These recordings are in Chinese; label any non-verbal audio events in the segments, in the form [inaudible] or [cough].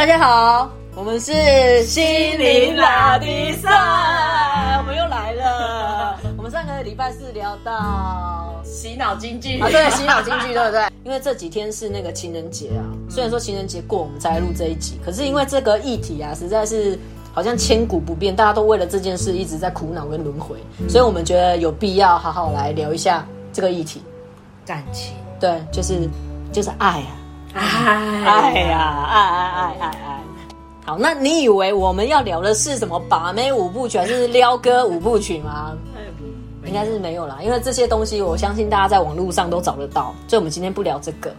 大家好，我们是心灵拉迪赛，我们又来了。[laughs] 我们上个礼拜四聊到洗脑京剧啊，对，洗脑京剧，对不对？因为这几天是那个情人节啊，虽然说情人节过，我们才录这一集，可是因为这个议题啊，实在是好像千古不变，大家都为了这件事一直在苦恼跟轮回，所以我们觉得有必要好好来聊一下这个议题。感情，对，就是就是爱啊。哎哎呀，爱爱爱爱爱！好，那你以为我们要聊的是什么把妹五部曲，还是撩哥五部曲吗？应该是没有啦，因为这些东西我相信大家在网络上都找得到，所以我们今天不聊这个，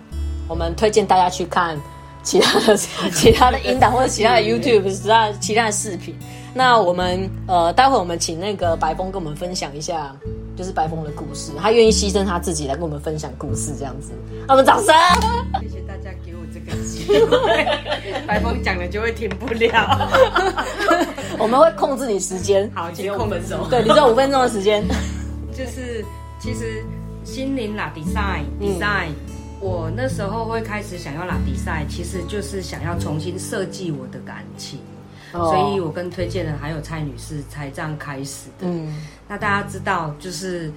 我们推荐大家去看其他的 [laughs] 其他的音档或者其他的 [laughs] YouTube 其他其他的视频。那我们呃，待会我们请那个白峰跟我们分享一下，就是白峰的故事，他愿意牺牲他自己来跟我们分享故事，这样子，那我们掌声。[laughs] 白峰讲了就会停不了。[laughs] 我们会控制你时间，好，只有五分钟。对，你只有五分钟的时间。[laughs] 就是其实心灵啦，design design，、我那时候会开始想要啦 design，其实就是想要重新设计我的感情。所以我跟推荐人还有蔡女士才这样开始的。嗯，那大家知道，就是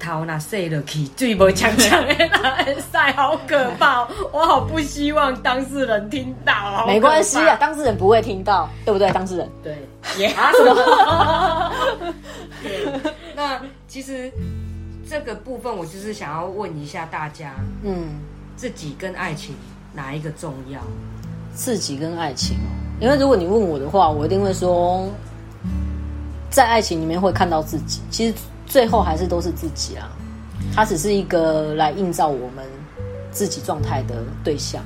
头那碎了去，最不强强的那晒，好可怕！我好不希望当事人听到。没关系啊，当事人不会听到，对不对？当事人，对，也啊什么？对，那其实这个部分，我就是想要问一下大家，嗯，自己跟爱情哪一个重要？自己跟爱情哦，因为如果你问我的话，我一定会说，在爱情里面会看到自己，其实最后还是都是自己啊，他只是一个来映照我们自己状态的对象。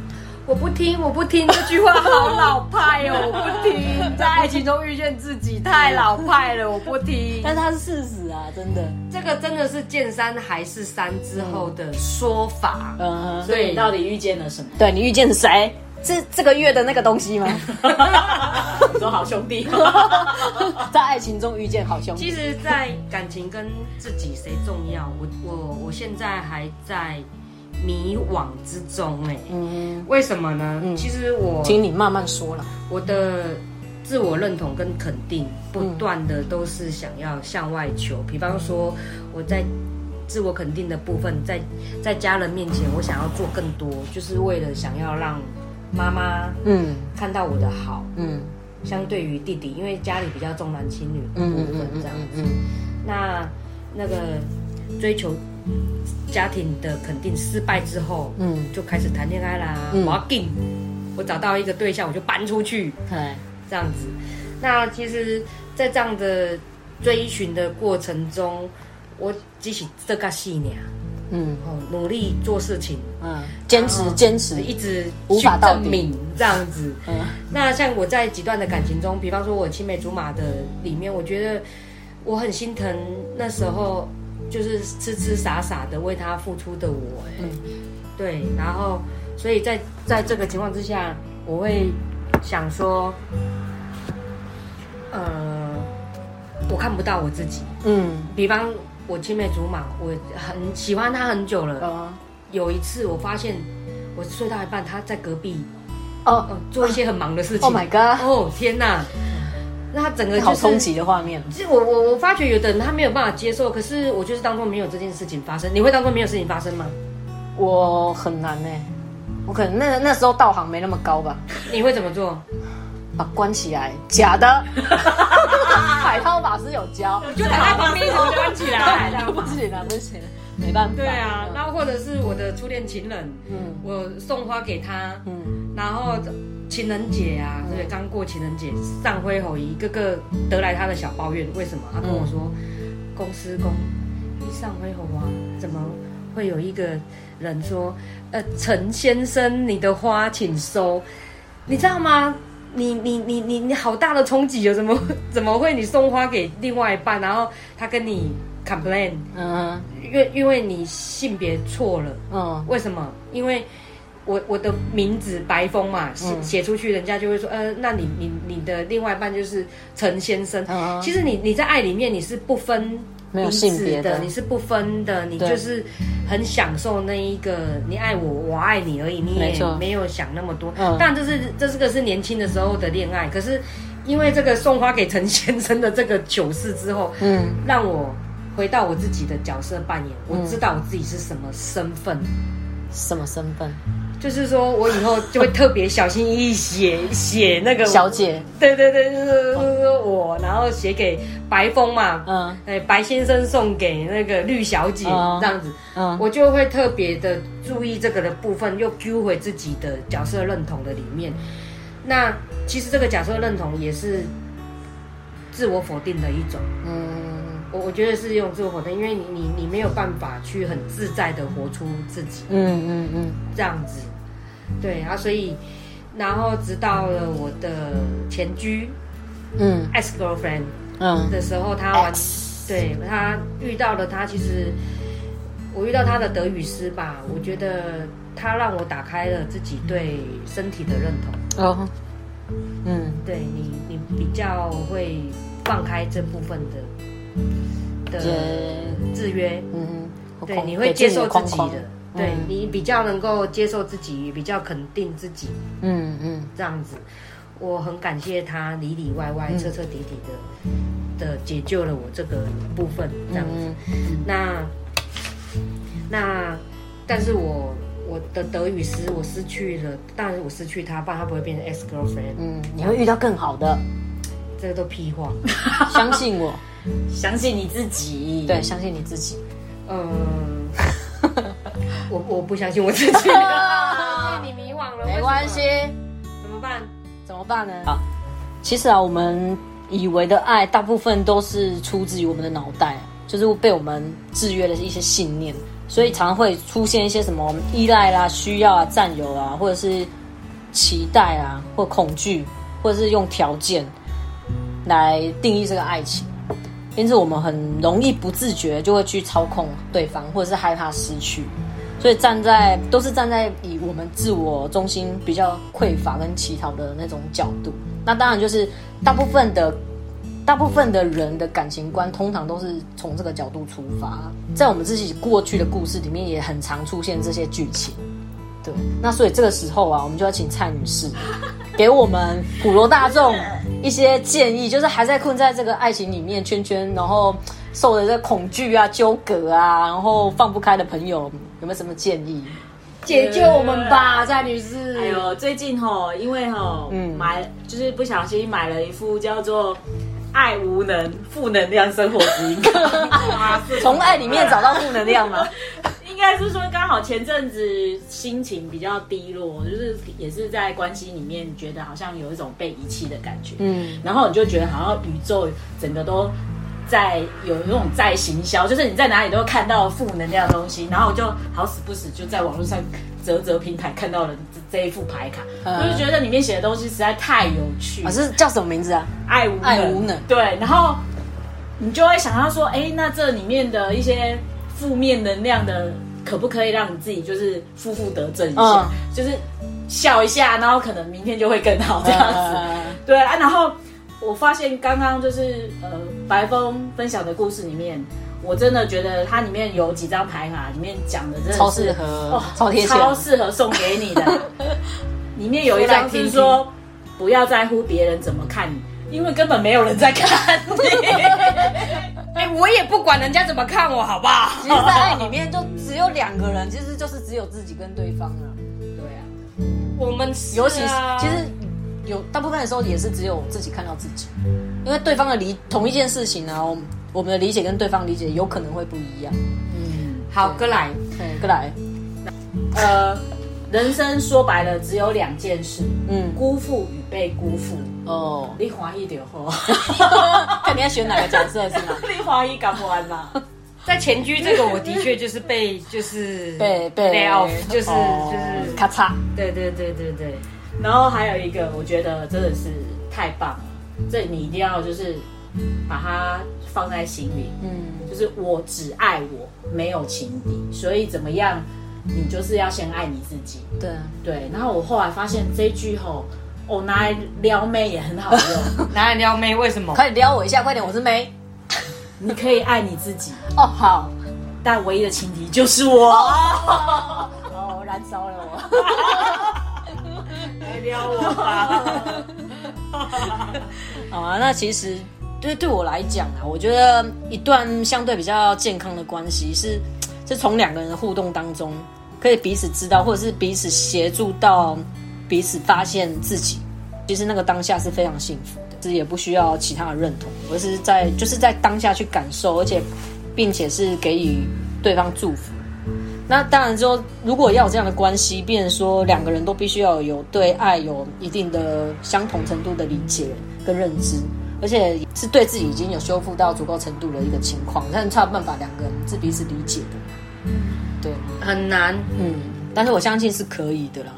我不听，我不听，这句话好老派哦！[laughs] 我不听，在爱情中遇见自己太老派了，我不听。但是它是事实啊，真的。这个真的是见山还是山之后的说法。嗯，所以你到底遇见了什么？对你遇见谁？这这个月的那个东西吗？[laughs] 你说好兄弟，[laughs] 在爱情中遇见好兄弟。其实，在感情跟自己谁重要，我我我现在还在迷惘之中哎。嗯，为什么呢？其实我请你慢慢说了。我的自我认同跟肯定，不断的都是想要向外求。比方说，我在自我肯定的部分，在在家人面前，我想要做更多，就是为了想要让妈妈嗯看到我的好。嗯相对于弟弟，因为家里比较重男轻女的嗯部分这样子。那那个追求家庭的肯定失败之后，嗯就开始谈恋爱啦。嗯我要定，我找到一个对象，我就搬出去。嗯，哎，这样子。那其实，在这样的追寻的过程中，我只是这个细年嗯。哦，努力做事情，嗯，坚持坚持，一直无去法到底。证明这样子。嗯。那像我在几段的感情中，比方说我青梅竹马的里面，我觉得我很心疼那时候就是痴痴傻傻的为他付出的我、哎、嗯。对，然后所以在在这个情况之下，我会想说，呃，我看不到我自己。嗯。比方我青梅竹马，我很喜欢他很久了。哦有一次我发现我睡到一半，他在隔壁哦呃做一些很忙的事情。，Oh my god，哦天哪！那他整个就是好冲击的画面。其实我我我发觉有的人他没有办法接受，可是我就是当做没有这件事情发生。你会当做没有事情发生吗？我很难呢，我可能那那时候道行没那么高吧，你会怎么做？把关起来，假的。[laughs] 海涛法师有教，我就躺在旁边一直关起来。不行了，不行，没办法。对啊，然后或者是我的初恋情人，嗯我送花给他，嗯然后情人节啊，对？刚过情人节，上灰吼一个个得来他的小抱怨，为什么？他跟我说，公司公一上灰吼啊，怎么会有一个人说，呃，陈先生，你的花请收，你知道吗？你你你你你好大的冲击哦！怎么 [laughs] 怎么会你送花给另外一半，然后他跟你 complain，嗯因为因为你性别错了，嗯为什么？因为我我的名字白风嘛，写嗯写出去，人家就会说，呃，那你你你的另外一半就是陈先生。嗯其实你你在爱里面你是不分没有性别的的，你是不分的，你就是很享受那一个你爱我，我爱你而已，你也没有想那么多。嗯但这是这是个是年轻的时候的恋爱，可是因为这个送花给陈先生的这个糗事之后，嗯让我回到我自己的角色扮演，我知道我自己是什么身份。什么身份？就是说我以后就会特别小心翼翼写写那个小，姐，对对对，就是我，然后写给白风嘛，嗯。哎，白先生送给那个绿小姐、哦这样子，嗯。我就会特别的注意这个的部分，又 Q 回自己的角色认同的里面。那其实这个角色认同也是自我否定的一种，嗯。我我觉得是用自我否定，因为你你你没有办法去很自在的活出自己。嗯嗯嗯，这样子，对啊，所以然后直到了我的前居嗯。ex girlfriend 嗯。的时候，他完 X 对他遇到了他，其实我遇到他的德语师吧，我觉得他让我打开了自己对身体的认同，哦，嗯。对你你比较会放开这部分的的制约，嗯，对，你会接受自己的，对嗯你比较能够接受自己，比较肯定自己。嗯嗯这样子，我很感谢他里里外外、嗯彻彻底底的的解救了我这个部分，这样子。嗯那那，但是我我的德语失我失去了，当然我失去他，不然他不会变成 ex girlfriend，、嗯，你会遇到更好的，这个都屁话。相信我，[laughs] 相信你自己。对，相信你自己。嗯，我我不相信我自己，你迷惘了，[laughs] 没关系，怎么办？怎么办呢？啊，其实啊，我们以为的爱，大部分都是出自于我们的脑袋，就是被我们制约的一些信念，所以常常会出现一些什么依赖啦、需要啊、占有啊，或者是期待啊，或恐惧，或者是用条件来定义这个爱情。因此，我们很容易不自觉就会去操控对方，或者是害怕失去。所以站在都是站在以我们自我中心比较匮乏跟乞讨的那种角度，那当然就是大部分的大部分的人的感情观通常都是从这个角度出发，在我们自己过去的故事里面也很常出现这些剧情。对，那所以这个时候啊，我们就要请蔡女士 [laughs] 给我们普罗大众一些建议，就是还在困在这个爱情里面圈圈，然后受的这恐惧啊、纠葛啊，然后放不开的朋友，有没有什么建议？解救我们吧，蔡女士。哎呦，最近吼，因为吼，嗯买就是不小心买了一副叫做《爱无能负能量生活指引》[laughs] 从爱里面找到负能量吗？[laughs] 应该是说刚好前阵子心情比较低落，就是也是在关系里面觉得好像有一种被遗弃的感觉，嗯然后你就觉得好像宇宙整个都在有那种在行销，就是你在哪里都会看到负能量的东西，然后我就好死不死就在网络上泽泽平台看到了这这一副牌卡，嗯。我就觉得里面写的东西实在太有趣。啊，，是叫什么名字啊？爱无能。爱无能。对，然后你就会想到说，哎，那这里面的一些负面能量的，可不可以让你自己就是负负得正一下，嗯。就是笑一下，然后可能明天就会更好这样子。呃对啊，然后我发现刚刚就是呃白峰分享的故事里面。我真的觉得它里面有几张牌卡，里面讲的真的是超适合哦超贴切超适合送给你的。里面有一张是说，[laughs] 不要在乎别人怎么看你，因为根本没有人在看你。[laughs] 哎、我也不管人家怎么看我，好不好？其实，在爱里面就只有两个人，其实就是只有自己跟对方啊。对啊，我们是尤其其实有大部分的时候也是只有自己看到自己，因为对方的理同一件事情呢、我们我们的理解跟对方理解有可能会不一样。嗯，好，哥来，对，过来，呃，人生说白了只有两件事：嗯，辜负与被辜负。哦，你欢喜就好，[laughs] 看你要选哪个角色是吗？[laughs] 你欢喜干不完啦？在前居这个，我的确就是被就是被被被 off，就是、哦。就是，咔嚓，对对对对对，然后还有一个，我觉得真的是太棒了，这你一定要就是把它放在心里。嗯就是我只爱我，没有情敌，所以怎么样，你就是要先爱你自己。对，对，然后我后来发现这句吼，我、拿来撩妹也很好用。[laughs] 拿来撩妹，为什么？快点撩我一下，快点，我是妹。你可以爱你自己，[laughs] 哦，好，但唯一的情敌就是我。[laughs] 哦，燃烧了我。撩我吧。好啊，那其实对对我来讲啊，我觉得一段相对比较健康的关系是，是从两个人的互动当中，可以彼此知道，或者是彼此协助到彼此发现自己，其实那个当下是非常幸福的，其实也不需要其他的认同，而是在就是在当下去感受，而且并且是给予对方祝福。那当然说，如果要有这样的关系，变成说两个人都必须要有对爱有一定的相同程度的理解跟认知，而且是对自己已经有修复到足够程度的一个情况，才才有办法两个人是彼此理解的。对，很难，嗯，但是我相信是可以的啦，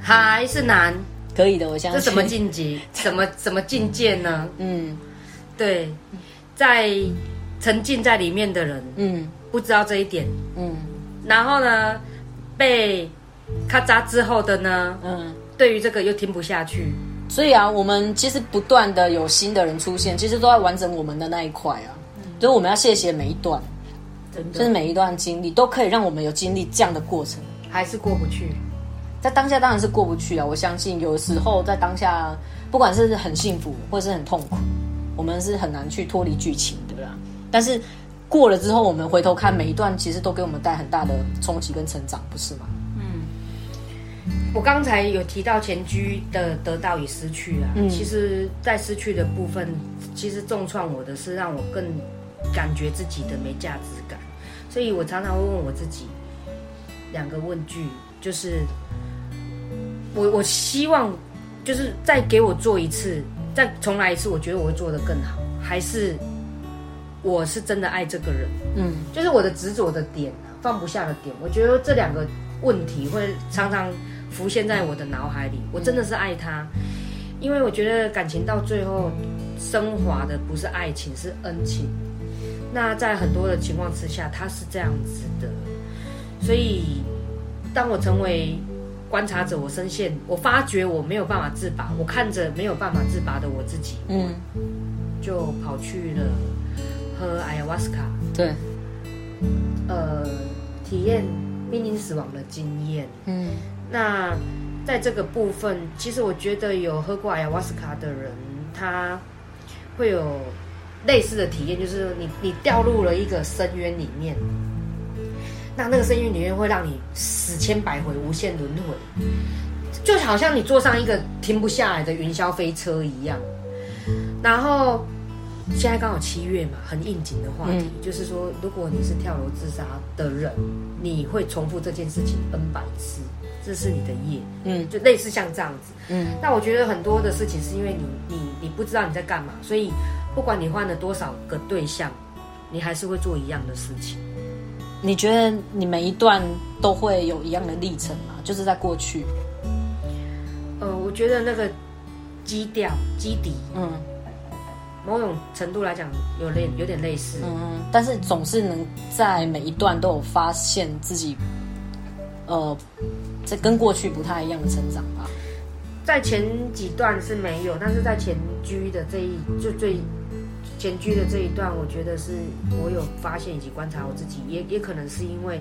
还是难？可以的，我相信。这什么境界？什么 [laughs] 什么境界呢？嗯，对，在沉浸在里面的人，嗯不知道这一点，嗯然后呢，被咔嚓之后的呢，嗯。对于这个又听不下去，所以啊，我们其实不断的有新的人出现，其实都在完整我们的那一块啊。所以我们要谢谢每一段，真就是每一段经历都可以让我们有经历这样的过程。还是过不去。在当下当然是过不去啊！我相信有时候在当下，不管是很幸福或是很痛苦，我们是很难去脱离剧情的啦。但是过了之后，我们回头看每一段，其实都给我们带很大的冲击跟成长，不是吗？嗯。我刚才有提到前居的得到与失去啊，嗯。其实，在失去的部分，其实重创我的是让我更感觉自己的没价值感，所以我常常会问我自己两个问句，就是我我希望就是再给我做一次，再重来一次，我觉得我会做得更好，还是我是真的爱这个人？嗯就是我的执着的点啊，放不下的点。我觉得这两个问题会常常浮现在我的脑海里。我真的是爱他，因为我觉得感情到最后升华的不是爱情，是恩情。那在很多的情况之下，他是这样子的，所以当我成为观察者，我深陷，我发觉我没有办法自拔，我看着没有办法自拔的我自己，嗯，就跑去了喝 ayahuasca。对，呃，体验濒临死亡的经验。嗯那在这个部分，其实我觉得有喝过 ayahuasca 的人，他会有类似的体验，就是你你掉入了一个深渊里面，那那个深渊里面会让你死千百回，无限轮回，就好像你坐上一个停不下来的云霄飞车一样。然后现在刚好七月嘛，很应景的话题，就是说，如果你是跳楼自杀的人，你会重复这件事情 n 百次，这是你的业，嗯就类似像这样子。嗯那我觉得很多的事情是因为你你你不知道你在干嘛，所以不管你换了多少个对象，你还是会做一样的事情。你觉得你每一段都会有一样的历程吗？就是在过去，呃，我觉得那个基调基底，嗯某种程度来讲有类有点类似。嗯，但是总是能在每一段都有发现自己，呃，这跟过去不太一样的成长吧。在前几段是没有，但是在前居的这一就最前居的这一段，我觉得是我有发现以及观察我自己，也也可能是因为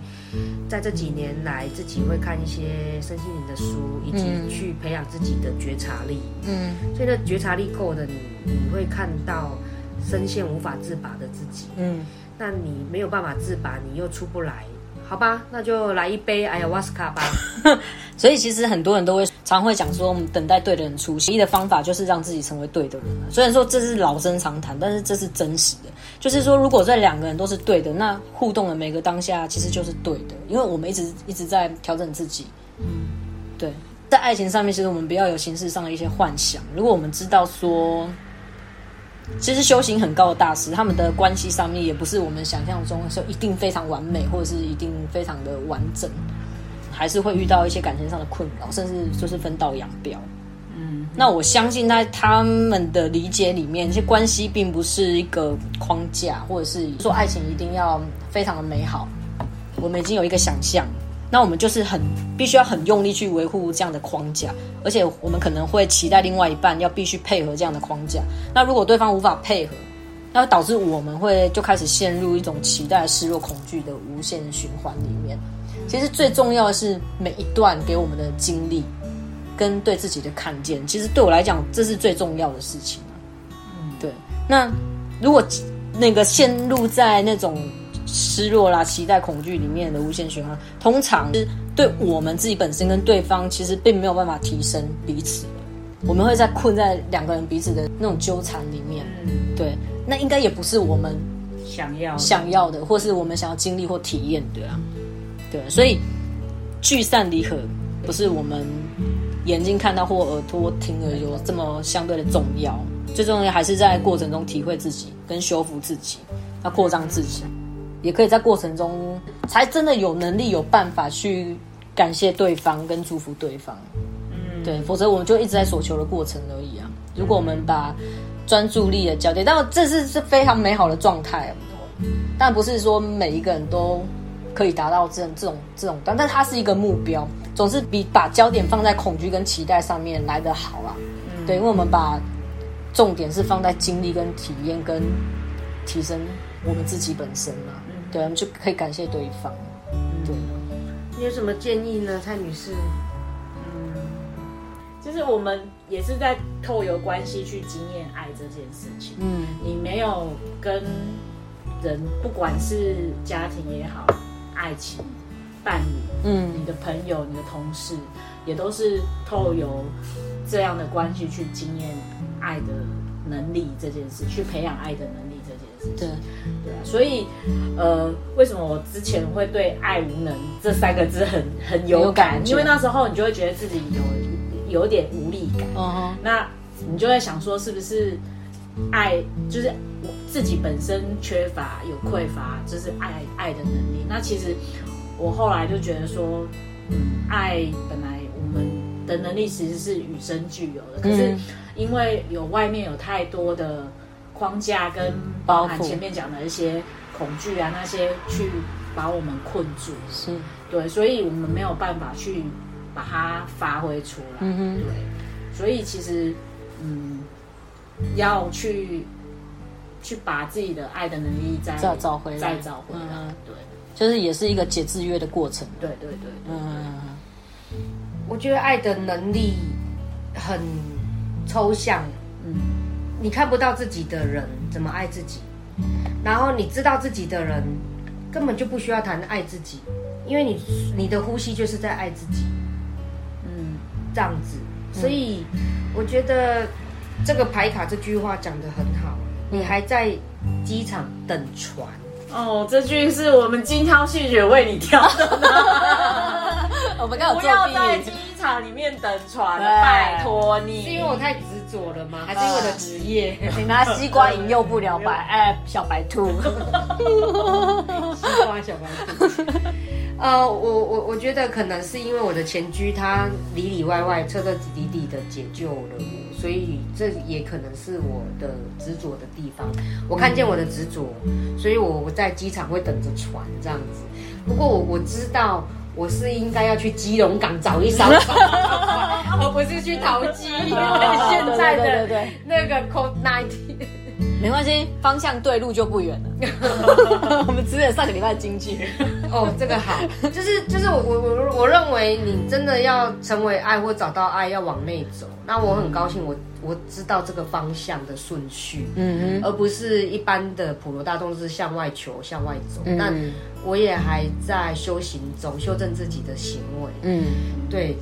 在这几年来自己会看一些身心灵的书，以及嗯去培养自己的觉察力，嗯所以呢觉察力够的你，你会看到深陷无法自拔的自己。嗯，那你没有办法自拔，你又出不来，好吧，那就来一杯 ayahuasca 吧。[laughs] 所以其实很多人都会常会讲说，我们等待对的人出现。唯一的方法就是让自己成为对的人。虽然说这是老生常谈，但是这是真实的。就是说，如果这两个人都是对的，那互动的每个当下其实就是对的，因为我们一直一直在调整自己。嗯，对，在爱情上面，其实我们不要有形式上的一些幻想。如果我们知道说，其实修行很高的大师，他们的关系上面也不是我们想象中说一定非常完美，或者是一定非常的完整。还是会遇到一些感情上的困扰，甚至就是分道扬镳。嗯，那我相信在他们的理解里面，这些关系并不是一个框架，或者是说爱情一定要非常的美好。我们已经有一个想象，那我们就是很必须要很用力去维护这样的框架，而且我们可能会期待另外一半要必须配合这样的框架。那如果对方无法配合，那导致我们会就开始陷入一种期待、失落、恐惧的无限循环里面。其实最重要的是每一段给我们的经历跟对自己的看见，其实对我来讲这是最重要的事情嗯，对。那如果那个陷入在那种失落啦、期待、恐惧里面的无限循环，通常是对我们自己本身跟对方其实并没有办法提升彼此。我们会在困在两个人彼此的那种纠缠里面，对，那应该也不是我们想要想要的，或是我们想要经历或体验的啊，对，所以聚散离合不是我们眼睛看到或耳朵听了有这么相对的重要，最重要还是在过程中体会自己跟修复自己，要扩张自己，也可以在过程中才真的有能力有办法去感谢对方跟祝福对方。嗯对，否则我们就一直在所求的过程而已啊。如果我们把专注力的焦点，但这是是非常美好的状态，但不是说每一个人都可以达到这这种这种，但但它是一个目标，总是比把焦点放在恐惧跟期待上面来得好啊。对，因为我们把重点是放在经历跟体验跟提升我们自己本身嘛。对，我们就可以感谢对方。对，你有什么建议呢，蔡女士？就是我们也是在透由关系去经验爱这件事情。嗯，你没有跟人，不管是家庭也好，爱情、伴侣，嗯，你的朋友、你的同事，也都是透由这样的关系去经验爱的能力这件事，去培养爱的能力这件事。对，对啊。所以，呃，为什么我之前会对“爱无能”这三个字很很有感？因为那时候你就会觉得自己有。有点无力感，那你就在想说，是不是爱就是我自己本身缺乏有匮乏，就是爱爱的能力？那其实我后来就觉得说，嗯，爱本来我们的能力其实是与生俱有的，可是因为有外面有太多的框架跟包含前面讲的一些恐惧啊那些去把我们困住，是。对，所以我们没有办法去。把它发挥出来，对，所以其实，嗯，要去去把自己的爱的能力再再找回来，再找回来，对，就是也是一个解制约的过程，对对对，嗯，我觉得爱的能力很抽象，嗯，你看不到自己的人怎么爱自己，然后你知道自己的人根本就不需要谈爱自己，因为你你的呼吸就是在爱自己。这样子，所以我觉得这个牌卡这句话讲得很好。你还在机场等船哦，这句是我们精挑细选为你挑的。[laughs] 我们刚 [laughs] 不要在机场里面等船，拜托你。是因为我太执着了吗？还是因为我的职业？[laughs] 你拿西瓜引诱不了白哎小白兔。西瓜小白兔。呃，我我我觉得可能是因为我的前居他里里外外彻彻底底的解救了我，所以这也可能是我的执着的地方。我看见我的执着，所以我我在机场会等着船这样子。不过我我知道我是应该要去基隆港找一艘船，而不是去淘机。现在的那个 Cold Night。没关系，方向对，路就不远了。我们只有上个礼拜的经济哦，这个好，就是就是我我我我认为你真的要成为爱或找到爱，要往内走。那我很高兴，我我知道这个方向的顺序，嗯嗯，而不是一般的普罗大众是向外求、向外走。那我也还在修行中，修正自己的行为。嗯，对，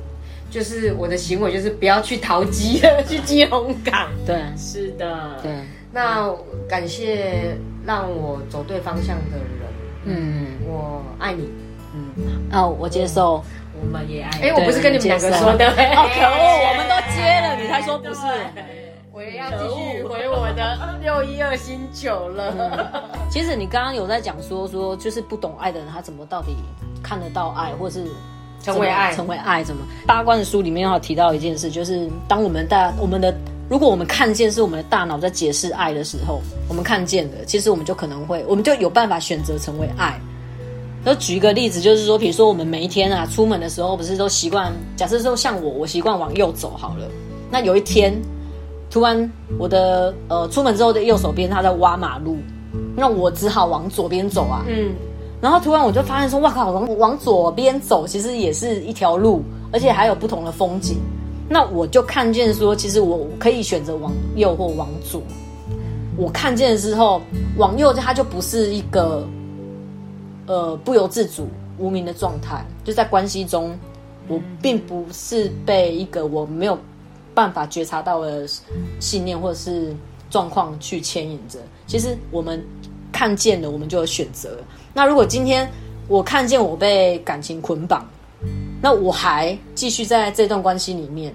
就是我的行为就是不要去淘机，[laughs] 去基隆港。对，是的，对。那感谢让我走对方向的人，嗯，我爱你，嗯，哦，我接受，我们也爱，哎，我不是跟你们两个说的，哦，可恶，我们都接了，你才说不是，我也要继续回我的六一二星球了。其实你刚刚有在讲说说，就是不懂爱的人，他怎么到底看得到爱，或是成为爱，成为爱，怎么？八卦的书里面要提到一件事，就是当我们大我们的。如果我们看见是我们的大脑在解释爱的时候，我们看见的，其实我们就可能会，我们就有办法选择成为爱。就举一个例子，就是说，比如说我们每一天啊，出门的时候，不是都习惯，假设说像我，我习惯往右走好了。那有一天，突然我的呃出门之后的右手边他在挖马路，那我只好往左边走啊。嗯，然后突然我就发现说，哇靠，往往左边走其实也是一条路，而且还有不同的风景。那我就看见说，其实我可以选择往右或往左。我看见之后，往右它就不是一个呃不由自主无名的状态，就在关系中，我并不是被一个我没有办法觉察到的信念或者是状况去牵引着。其实我们看见了，我们就有选择。那如果今天我看见我被感情捆绑，那我还继续在这段关系里面。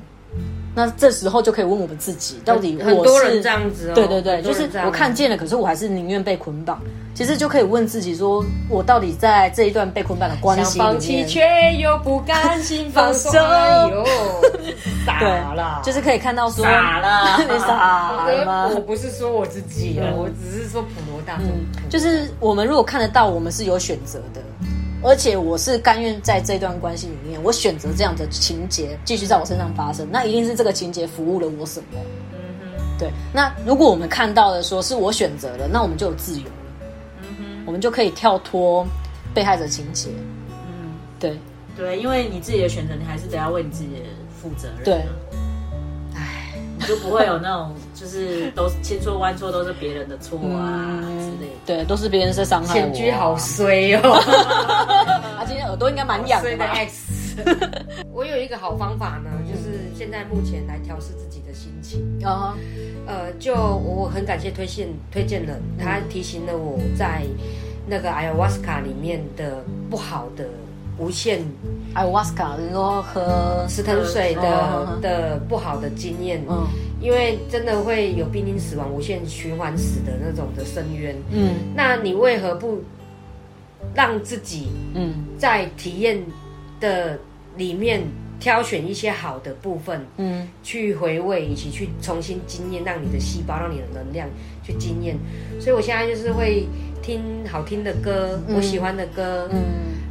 那这时候就可以问我们自己，到底很多人这样子哦，对对对，就是我看见了，可是我还是宁愿被捆绑。其实就可以问自己说，我到底在这一段被捆绑的关系里放弃面，却又不甘心放手，哎呦，[laughs] 傻了，就是可以看到说，傻了 [laughs] 你傻了我？不是说我自己啊，我只是说普罗大众，就是我们如果看得到，我们是有选择的，而且我是甘愿在这段关系里面，我选择这样的情节继续在我身上发生，那一定是这个情节服务了我什么？对。那如果我们看到的说是我选择了，那我们就有自由了，嗯我们就可以跳脱被害者情节。嗯，对对，因为你自己的选择，你还是得要为你自己的负责任。对，唉，你就不会有那种就是都千错万错都是别人的错啊嗯之类的。对，都是别人在伤害我、前居好衰哦。他 [laughs] 今天耳朵应该蛮痒的的？X。[laughs] 我有一个好方法呢，就是现在目前来调试自己的心情。啊呃，就我很感谢推荐推荐人，他提醒了我在那个 ayahuasca 里面的不好的无限艾瓦斯卡，你说喝石藤水的、嗯。的不好的经验，嗯。因为真的会有濒临死亡、无限循环死的那种的深渊。嗯。那你为何不让自己嗯。在体验的里面挑选一些好的部分，嗯。去回味，以及去重新经验，让你的细胞，让你的能量去经验。所以我现在就是会听好听的歌，嗯。我喜欢的歌，嗯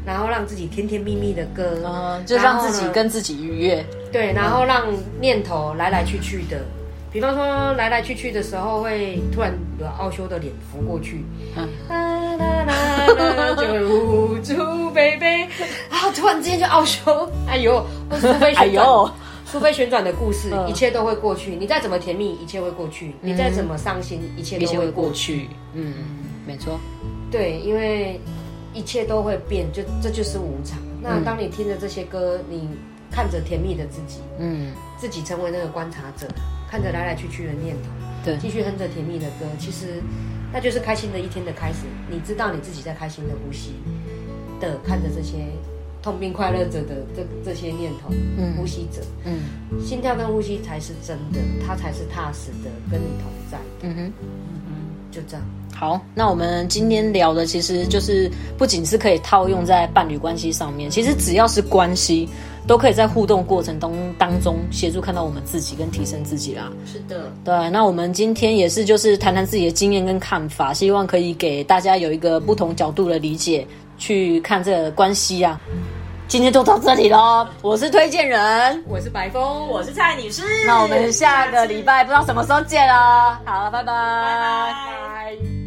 然后让自己甜甜蜜蜜的歌，嗯，就让自己跟自己愉悦。对，然后让念头来来去去的。比方说来来去去的时候，会突然有奥修的脸浮过去，嗯啦啦啦啦，就会无助贝贝啊，[laughs] 突然之间就奥修，[laughs] 哎呦，苏菲哎旋转，呦，苏菲旋转的故事，嗯一切都会过去。你再怎么甜蜜，一切会过去；你再怎么伤心，一切都会。过去。嗯，没错。对，因为一切都会变，就这就是无常。那嗯当你听着这些歌，你看着甜蜜的自己，嗯，自己成为那个观察者，看着来来去去的念头，对继续哼着甜蜜的歌，其实那就是开心的一天的开始。你知道你自己在开心的呼吸的，看着这些痛并快乐着的这这些念头，嗯呼吸着，嗯心跳跟呼吸才是真的，它才是踏实的跟你同在，嗯哼。就这样。好，那我们今天聊的其实就是不仅是可以套用在伴侣关系上面，其实只要是关系，都可以在互动过程当当中协助看到我们自己跟提升自己啦。是的，对，那我们今天也是就是谈谈自己的经验跟看法，希望可以给大家有一个不同角度的理解，去看这个关系啊。今天就到这里喽，我是推荐人，我是白峰，我是蔡女士。那我们下个礼拜不知道什么时候见了，好，拜拜拜拜拜。